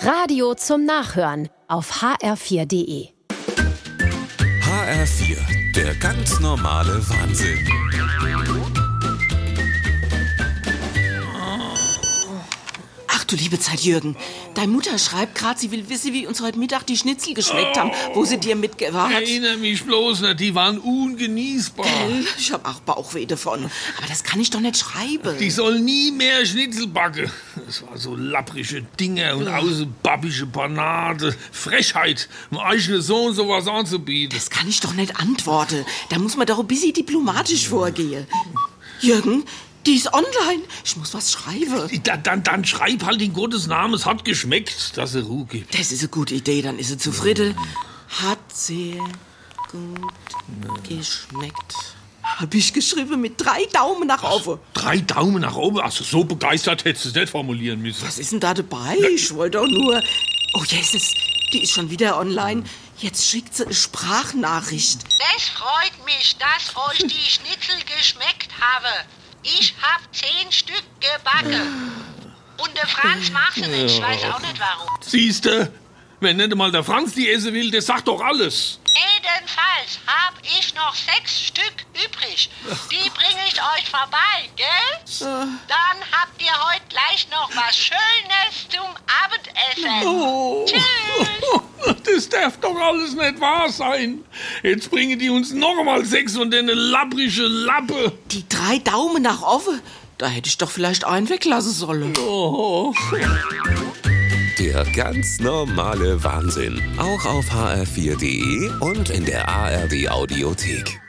Radio zum Nachhören auf hr4.de. HR4, der ganz normale Wahnsinn. Ach du liebe Zeit, Jürgen. Deine Mutter schreibt gerade, sie will wissen, wie uns heute Mittag die Schnitzel geschmeckt haben, wo sie dir mitgebracht hat. Erinnere mich bloß nicht, die waren ungenießbar. Gell? Ich hab auch Bauchweh davon. Aber das kann ich doch nicht schreiben. Die soll nie mehr Schnitzel backen. Das war so lapprige Dinger und außen babbische Panade. Frechheit, dem eigenen Sohn sowas anzubieten. Das kann ich doch nicht antworten. Da muss man doch ein bisschen diplomatisch vorgehen. Jürgen, die ist online. Ich muss was schreiben. Dann, dann, dann schreib halt in Gottes Namen, es hat geschmeckt, dass er Ruhe gibt. Das ist eine gute Idee, dann ist sie zufrieden. Hat sehr gut geschmeckt. Hab ich geschrieben mit drei Daumen nach oben. Drei Daumen nach oben, also so begeistert hättest du es nicht formulieren müssen. Was ist denn da dabei? Ich wollte doch nur. Oh, Jesus, die ist schon wieder online. Jetzt schickt sie eine Sprachnachricht. Es freut mich, dass euch die Schnitzel geschmeckt habe. Ich hab zehn Stück gebacken. Und der Franz macht sie nicht. Ich weiß auch nicht warum. Siehste, wenn nicht einmal der Franz die essen will, der sagt doch alles. Jedenfalls hab ich noch sechs Stück übrig. Die bringe ich euch vorbei, gell? Dann habt ihr heute gleich noch was Schönes zum Abendessen. Tschüss. Das darf doch alles nicht wahr sein. Jetzt bringen die uns noch einmal sechs von den lapprige Lappe. Die drei Daumen nach oben. Da hätte ich doch vielleicht einen weglassen sollen. Oh. Der ganz normale Wahnsinn. Auch auf hr4.de und in der ARD Audiothek.